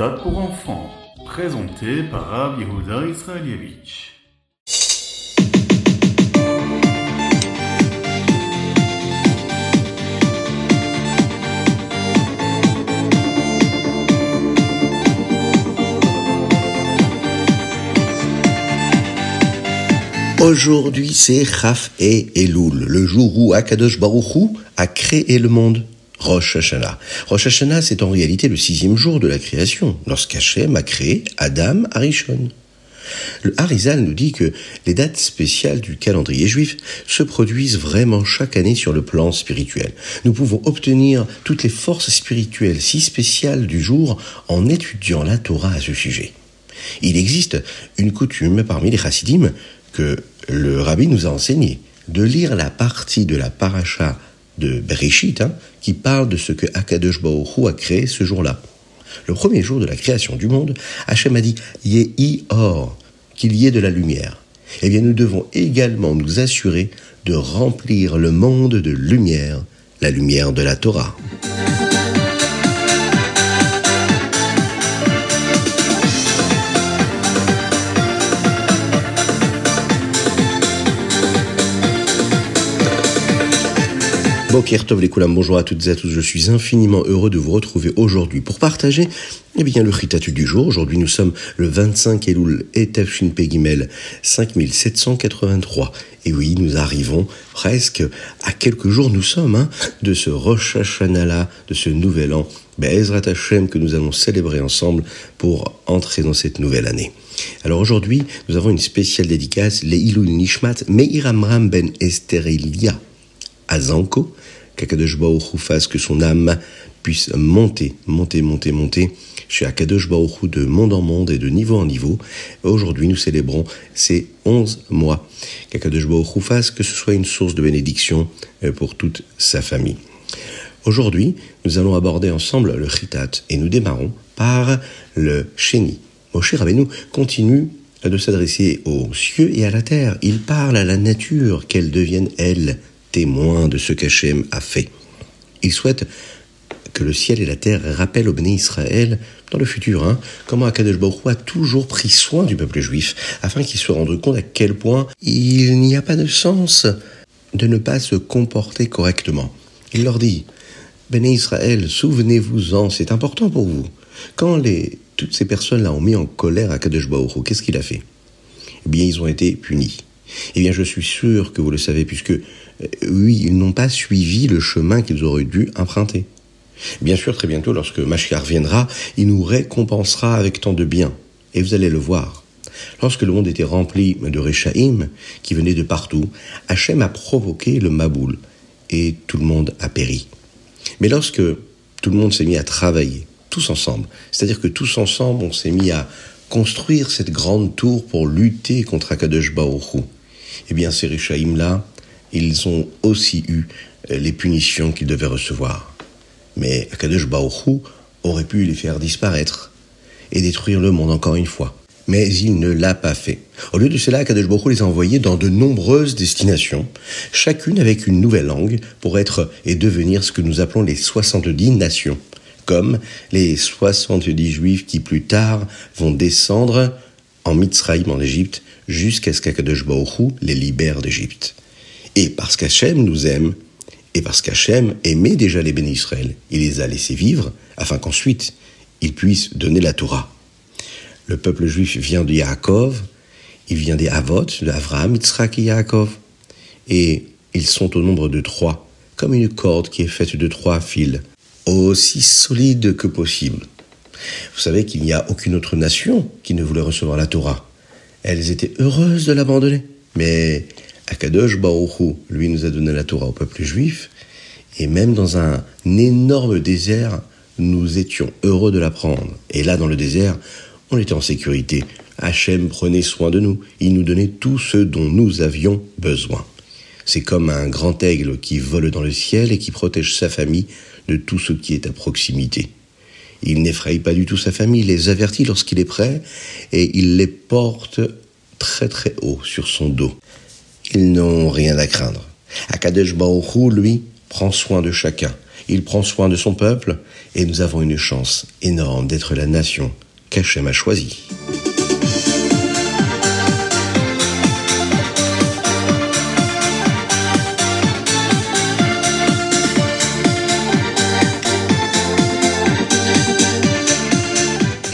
Ritat pour enfants, présenté par Rav Yehuda Israelievich. Aujourd'hui, c'est Chaf et Elul, le jour où Akadosh Baruchou a créé le monde. Rosh Hashanah. Rosh Hashanah, c'est en réalité le sixième jour de la création, lorsqu'Hachem a créé Adam Arishon. Le Harizal nous dit que les dates spéciales du calendrier juif se produisent vraiment chaque année sur le plan spirituel. Nous pouvons obtenir toutes les forces spirituelles si spéciales du jour en étudiant la Torah à ce sujet. Il existe une coutume parmi les chassidim que le rabbi nous a enseigné de lire la partie de la paracha de Bereshit hein, qui parle de ce que Akadosh Baruch a créé ce jour-là. Le premier jour de la création du monde, Hachem a dit Yehi or, qu'il y ait de la lumière. Eh bien, nous devons également nous assurer de remplir le monde de lumière, la lumière de la Torah. Bonjour à toutes et à tous. Je suis infiniment heureux de vous retrouver aujourd'hui pour partager eh bien, le ritatu du jour. Aujourd'hui, nous sommes le 25 Elul et Tafshin Pegimel 5783. Et oui, nous arrivons presque à quelques jours, nous sommes, hein, de ce Rosh Hashanah, de ce nouvel an, Be'ezrat Hashem, que nous allons célébrer ensemble pour entrer dans cette nouvelle année. Alors aujourd'hui, nous avons une spéciale dédicace, Leilul Nishmat Meir Amram ben Esterilia Azanko, qu'Akadosh fasse que son âme puisse monter, monter, monter, monter chez Akadosh Baruch de monde en monde et de niveau en niveau. Aujourd'hui, nous célébrons ces 11 mois. Qu'Akadosh fasse que ce soit une source de bénédiction euh, pour toute sa famille. Aujourd'hui, nous allons aborder ensemble le Chitat et nous démarrons par le Sheni. Moshe Rabbeinu continue de s'adresser aux cieux et à la terre. Il parle à la nature, qu'elle devienne, elle, de ce qu'Hachem a fait. Il souhaite que le ciel et la terre rappellent au béni Israël, dans le futur, hein, comment Akadosh Baruch a toujours pris soin du peuple juif, afin qu'il se rende compte à quel point il n'y a pas de sens de ne pas se comporter correctement. Il leur dit, béni Israël, souvenez-vous-en, c'est important pour vous. Quand toutes ces personnes-là ont mis en colère Akadosh Baruch qu'est-ce qu'il a fait? Eh bien, ils ont été punis. Eh bien, je suis sûr que vous le savez, puisque, euh, oui, ils n'ont pas suivi le chemin qu'ils auraient dû emprunter. Bien sûr, très bientôt, lorsque Mashiach viendra, il nous récompensera avec tant de bien. Et vous allez le voir. Lorsque le monde était rempli de Réchaïm, qui venaient de partout, Hachem a provoqué le Maboul, et tout le monde a péri. Mais lorsque tout le monde s'est mis à travailler, tous ensemble, c'est-à-dire que tous ensemble, on s'est mis à construire cette grande tour pour lutter contre Akadosh Baruch eh bien ces Réchaïm-là, ils ont aussi eu euh, les punitions qu'ils devaient recevoir. Mais Akadosh Baoru aurait pu les faire disparaître et détruire le monde encore une fois. Mais il ne l'a pas fait. Au lieu de cela, Akadosh Baruch les a envoyés dans de nombreuses destinations, chacune avec une nouvelle langue, pour être et devenir ce que nous appelons les 70 nations, comme les 70 juifs qui plus tard vont descendre en Mitzrayim en Égypte jusqu'à ce qu'Akadosh Baruch les libère d'Égypte. Et parce qu'Hachem nous aime, et parce qu'Hachem aimait déjà les bénis Israël, il les a laissés vivre afin qu'ensuite ils puissent donner la Torah. Le peuple juif vient de Yaakov, il vient des Havot, de Avraham, et Yaakov. Et ils sont au nombre de trois, comme une corde qui est faite de trois fils, aussi solide que possible. Vous savez qu'il n'y a aucune autre nation qui ne voulait recevoir la Torah elles étaient heureuses de l'abandonner. Mais Akadosh Baruch lui, nous a donné la Torah au peuple juif, et même dans un énorme désert, nous étions heureux de l'apprendre. Et là, dans le désert, on était en sécurité. Hachem prenait soin de nous. Il nous donnait tout ce dont nous avions besoin. C'est comme un grand aigle qui vole dans le ciel et qui protège sa famille de tout ce qui est à proximité. Il n'effraie pas du tout sa famille, il les avertit lorsqu'il est prêt et il les porte très très haut sur son dos. Ils n'ont rien à craindre. Akadesh Baruch lui, prend soin de chacun. il prend soin de son peuple, et nous avons une chance énorme d'être la nation qu'Hachem a choisie.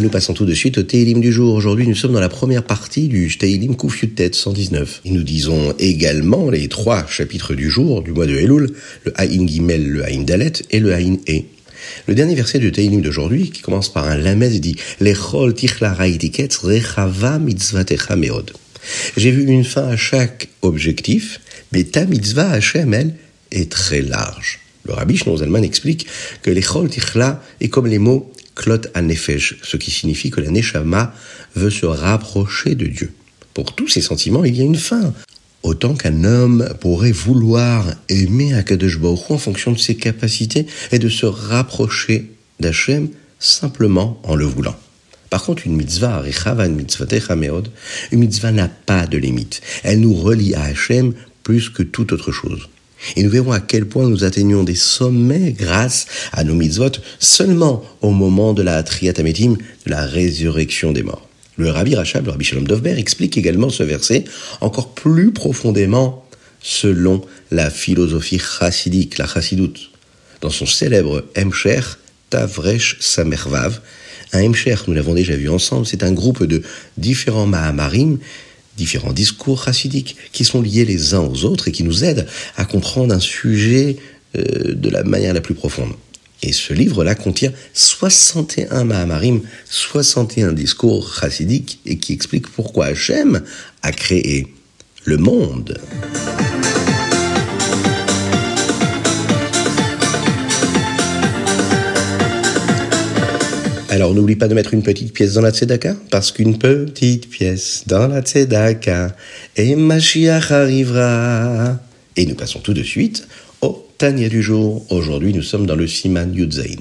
Nous passons tout de suite au Teilim du jour. Aujourd'hui, nous sommes dans la première partie du Teilim Tête 119. Et nous disons également les trois chapitres du jour, du mois de Elul, le Haïn Gimel, le Haïn Dalet et le Haïn E. Le dernier verset du Teilim d'aujourd'hui, qui commence par un lamed, dit Lechol tichla rechava mitzvatecha meod. J'ai vu une fin à chaque objectif, mais ta mitzvah Hashem, elle, est très large. Le rabbi Zalman explique que l'echol tichla est comme les mots ce qui signifie que la neshama veut se rapprocher de Dieu. Pour tous ces sentiments, il y a une fin. Autant qu'un homme pourrait vouloir aimer Akadosh Baruch en fonction de ses capacités et de se rapprocher d'Hachem simplement en le voulant. Par contre, une mitzvah, une mitzvah n'a pas de limite. Elle nous relie à Hachem plus que toute autre chose. Et nous verrons à quel point nous atteignons des sommets grâce à nos mitzvot seulement au moment de la triatamétim, de la résurrection des morts. Le Rabbi Rachab, le Rabbi Shalom Dovber, explique également ce verset encore plus profondément selon la philosophie chassidique, la chassidoute. Dans son célèbre Emcher, Tavresh Samervav, un Emcher, nous l'avons déjà vu ensemble, c'est un groupe de différents Mahamarim différents discours chassidiques qui sont liés les uns aux autres et qui nous aident à comprendre un sujet euh, de la manière la plus profonde. Et ce livre-là contient 61 Mahamarim, 61 discours chassidiques et qui expliquent pourquoi Hachem a créé le monde. Alors n'oublie pas de mettre une petite pièce dans la tzedaka, parce qu'une petite pièce dans la tzedaka, et Mashiach arrivera. Et nous passons tout de suite au Tania du jour. Aujourd'hui, nous sommes dans le Siman Yudzain.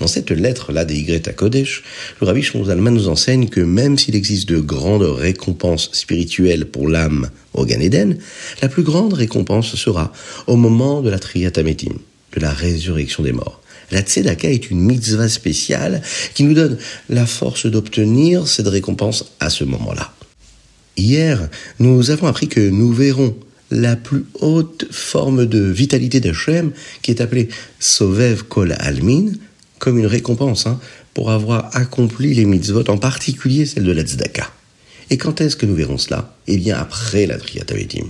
Dans cette lettre-là des Y à Kodesh, le Rabbi Shmuel nous enseigne que même s'il existe de grandes récompenses spirituelles pour l'âme au Gan Eden, la plus grande récompense sera au moment de la Triatametim, de la résurrection des morts. La tzedaka est une mitzvah spéciale qui nous donne la force d'obtenir cette récompense à ce moment-là. Hier, nous avons appris que nous verrons la plus haute forme de vitalité d'Hachem, qui est appelée Sovev Kol Almin, comme une récompense hein, pour avoir accompli les mitzvot, en particulier celle de la tzedaka. Et quand est-ce que nous verrons cela? Eh bien, après la Triatavetim.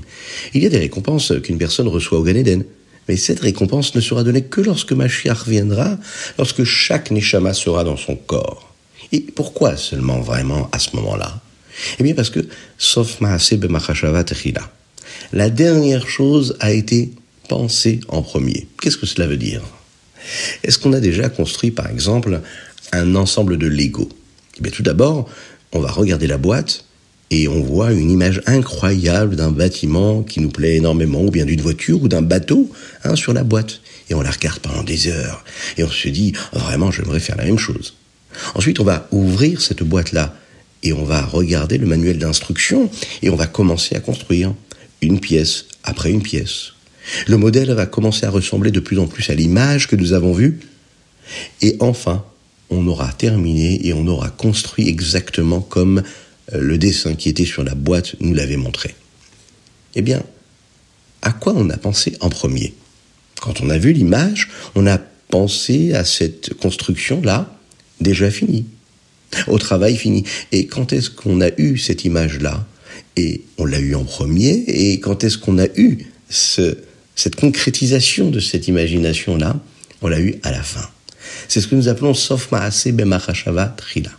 Il y a des récompenses qu'une personne reçoit au Gan Eden. Mais cette récompense ne sera donnée que lorsque Mashiach viendra, lorsque chaque Neshama sera dans son corps. Et pourquoi seulement vraiment à ce moment-là? Eh bien parce que, sauf Maase Techila, la dernière chose a été pensée en premier. Qu'est-ce que cela veut dire? Est-ce qu'on a déjà construit, par exemple, un ensemble de Lego? Eh bien tout d'abord, on va regarder la boîte et on voit une image incroyable d'un bâtiment qui nous plaît énormément, ou bien d'une voiture ou d'un bateau hein, sur la boîte. Et on la regarde pendant des heures. Et on se dit, oh, vraiment, j'aimerais faire la même chose. Ensuite, on va ouvrir cette boîte-là et on va regarder le manuel d'instruction et on va commencer à construire une pièce après une pièce. Le modèle va commencer à ressembler de plus en plus à l'image que nous avons vue. Et enfin, on aura terminé et on aura construit exactement comme le dessin qui était sur la boîte nous l'avait montré. Eh bien, à quoi on a pensé en premier? Quand on a vu l'image, on a pensé à cette construction-là déjà finie, au travail fini. Et quand est-ce qu'on a eu cette image-là? Et on l'a eu en premier, et quand est-ce qu'on a eu cette concrétisation de cette imagination-là? On l'a eu à la fin. C'est ce que nous appelons Sof Maase Bemachashava Trila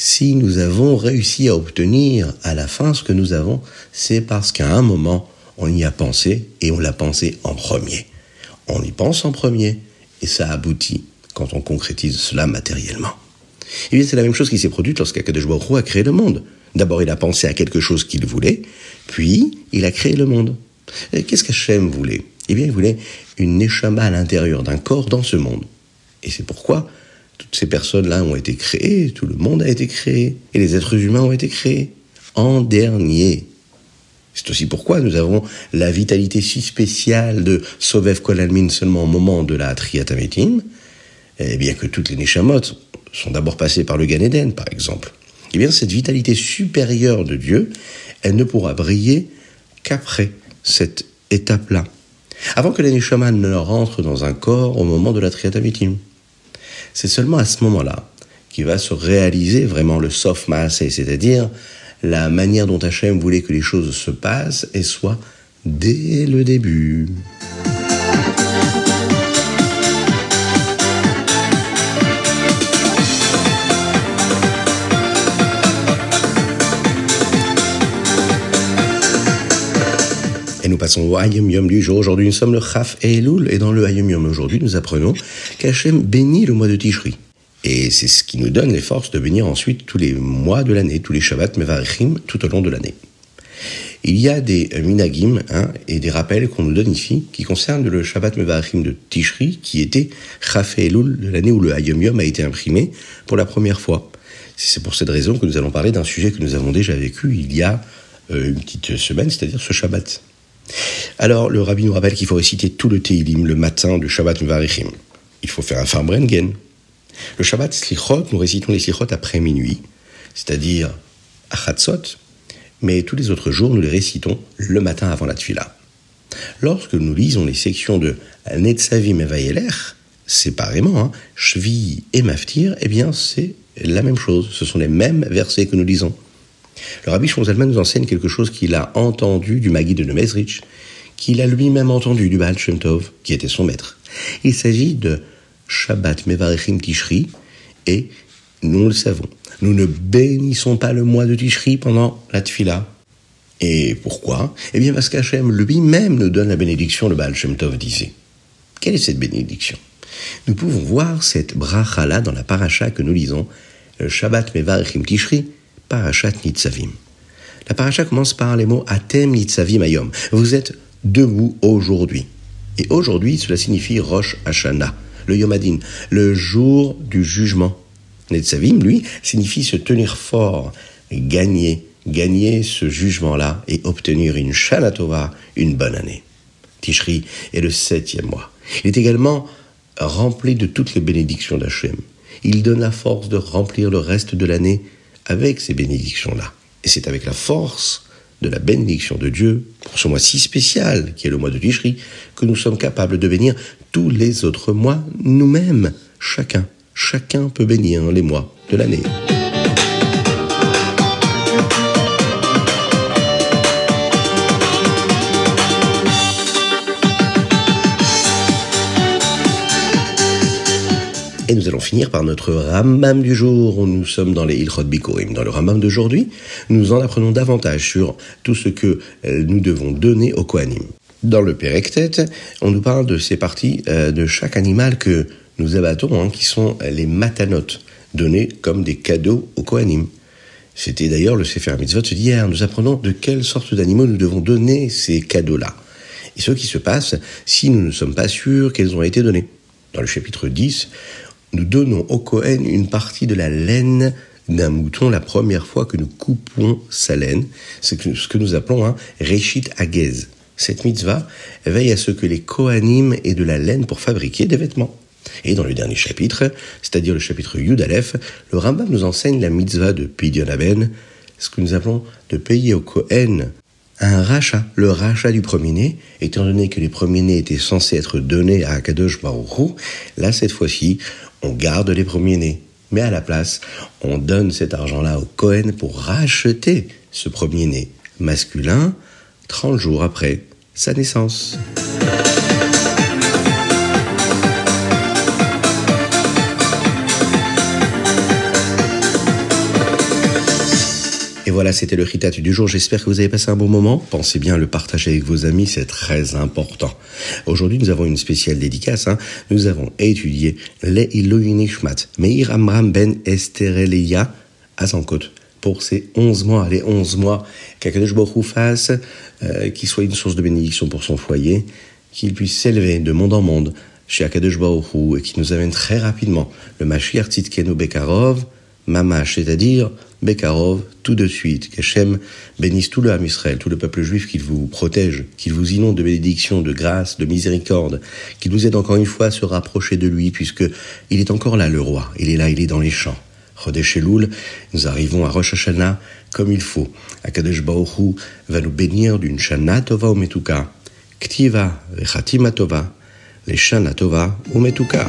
si nous avons réussi à obtenir à la fin ce que nous avons, c'est parce qu'à un moment, on y a pensé et on l'a pensé en premier. On y pense en premier et ça aboutit quand on concrétise cela matériellement. Et bien, c'est la même chose qui s'est produite lorsqu'Akadosh Baruch a créé le monde. D'abord, il a pensé à quelque chose qu'il voulait, puis il a créé le monde. Qu'est-ce qu'Hachem voulait? Eh bien, il voulait une neshama à l'intérieur d'un corps dans ce monde. Et c'est pourquoi ces personnes-là ont été créées, tout le monde a été créé, et les êtres humains ont été créés en dernier. C'est aussi pourquoi nous avons la vitalité si spéciale de Sovev Kolalmin seulement au moment de la Triatametim, et bien que toutes les Neshamot sont d'abord passées par le Gan Eden, par exemple. Eh bien, cette vitalité supérieure de Dieu, elle ne pourra briller qu'après cette étape-là. Avant que les Neshamot ne rentrent dans un corps au moment de la Triatametim. C'est seulement à ce moment-là qu'il va se réaliser vraiment le soft mass, c'est-à-dire la manière dont Hachem voulait que les choses se passent et soient dès le début. Nous passons au Hayom Yom du jour. Aujourd'hui, nous sommes le Chaf et Elul. Et dans le Hayom Yom aujourd'hui, nous apprenons qu'Hachem bénit le mois de Tishri. Et c'est ce qui nous donne les forces de venir ensuite tous les mois de l'année, tous les Shabbat Mevarechim, tout au long de l'année. Il y a des minagim hein, et des rappels qu'on nous donne ici qui concernent le Shabbat Mevarechim de Tishri, qui était Chaf Elul l'année où le Hayom Yom a été imprimé pour la première fois. C'est pour cette raison que nous allons parler d'un sujet que nous avons déjà vécu il y a euh, une petite semaine, c'est-à-dire ce Shabbat. Alors, le rabbi nous rappelle qu'il faut réciter tout le Teilim le matin du Shabbat Mevarechim. Il faut faire un Farbrengen, le Shabbat Slichot, nous récitons les Slichot après minuit, c'est-à-dire à Chatzot, mais tous les autres jours, nous les récitons le matin avant la Tfila. Lorsque nous lisons les sections de Netzavim et Vayeler, séparément, hein, Shvi et Maftir, eh bien, c'est la même chose. Ce sont les mêmes versets que nous lisons. Le Rabbi Shonzalman nous enseigne quelque chose qu'il a entendu du Magui de Nemezrich, qu'il a lui-même entendu du Baal Shem Tov, qui était son maître. Il s'agit de Shabbat Mevarechim Tishri, et nous le savons, nous ne bénissons pas le mois de Tishri pendant la Tfila. Et pourquoi? Eh bien parce qu'Hachem lui-même nous donne la bénédiction, le Baal Shem Tov disait. Quelle est cette bénédiction? Nous pouvons voir cette bracha-là dans la paracha que nous lisons, le Shabbat Mevarechim Tishri, parachat Nitzavim. La paracha commence par les mots Atem Nitzavim Ayom. Vous êtes debout aujourd'hui. Et aujourd'hui, cela signifie Rosh Hashanah le Yom Adin, le jour du jugement. Netzavim, lui, signifie se tenir fort, gagner, gagner ce jugement-là et obtenir une Shanatova, une bonne année. Tishri est le septième mois. Il est également rempli de toutes les bénédictions d'Hachem. Il donne la force de remplir le reste de l'année avec ces bénédictions-là. Et c'est avec la force de la bénédiction de Dieu pour ce mois si spécial qui est le mois de Tishri que nous sommes capables de bénir tous les autres mois nous-mêmes. Chacun, chacun peut bénir les mois de l'année. Et nous allons finir par notre Rambam du jour. Nous sommes dans les Ilchot Bikorim. Dans le Rambam d'aujourd'hui, nous en apprenons davantage sur tout ce que euh, nous devons donner au Kohanim. Dans le Pérectet, on nous parle de ces parties euh, de chaque animal que nous abattons, hein, qui sont les matanotes, donnés comme des cadeaux au Kohanim. C'était d'ailleurs le Sefer Mitzvot d'hier. Nous apprenons de quelle sorte d'animaux nous devons donner ces cadeaux-là. Et ce qui se passe si nous ne sommes pas sûrs qu'elles ont été données. Dans le chapitre 10, nous donnons au Kohen une partie de la laine d'un mouton la première fois que nous coupons sa laine. C'est ce que nous appelons un Reshit Agez. Cette mitzvah veille à ce que les Kohanim aient de la laine pour fabriquer des vêtements. Et dans le dernier chapitre, c'est-à-dire le chapitre Yud Aleph, le Rambam nous enseigne la mitzvah de Pidyon Aben, ce que nous appelons de payer au Kohen un rachat, le rachat du premier-né, étant donné que les premiers-nés étaient censés être donnés à Akadosh Baruch là cette fois-ci, on garde les premiers-nés. Mais à la place, on donne cet argent-là au Cohen pour racheter ce premier-né masculin 30 jours après sa naissance. Voilà, c'était le Ritat du jour. J'espère que vous avez passé un bon moment. Pensez bien à le partager avec vos amis, c'est très important. Aujourd'hui, nous avons une spéciale dédicace. Hein. Nous avons étudié les Nishmat, Meir Amram Ben Estereleia Azankot pour ces 11 mois, les 11 mois qu'Akadosh fasse, euh, qu'il soit une source de bénédiction pour son foyer, qu'il puisse s'élever de monde en monde chez Akadosh et qui nous amène très rapidement le Mashiach Tzidkenu Bekarov, Mamash, c'est-à-dire Bekarov, tout de suite, qu'Hachem bénisse tout le Ham Israël, tout le peuple juif, qu'il vous protège, qu'il vous inonde de bénédictions, de grâce, de miséricorde, qu'il nous aide encore une fois à se rapprocher de lui, puisque il est encore là, le roi. Il est là, il est dans les champs. Chodesh Elul, nous arrivons à Rosh Hashanah comme il faut. Akadosh Baruch va nous bénir d'une Shana Tova Umetuka, Ktiva Vechatima Tova, les Shana Tova Umetuka.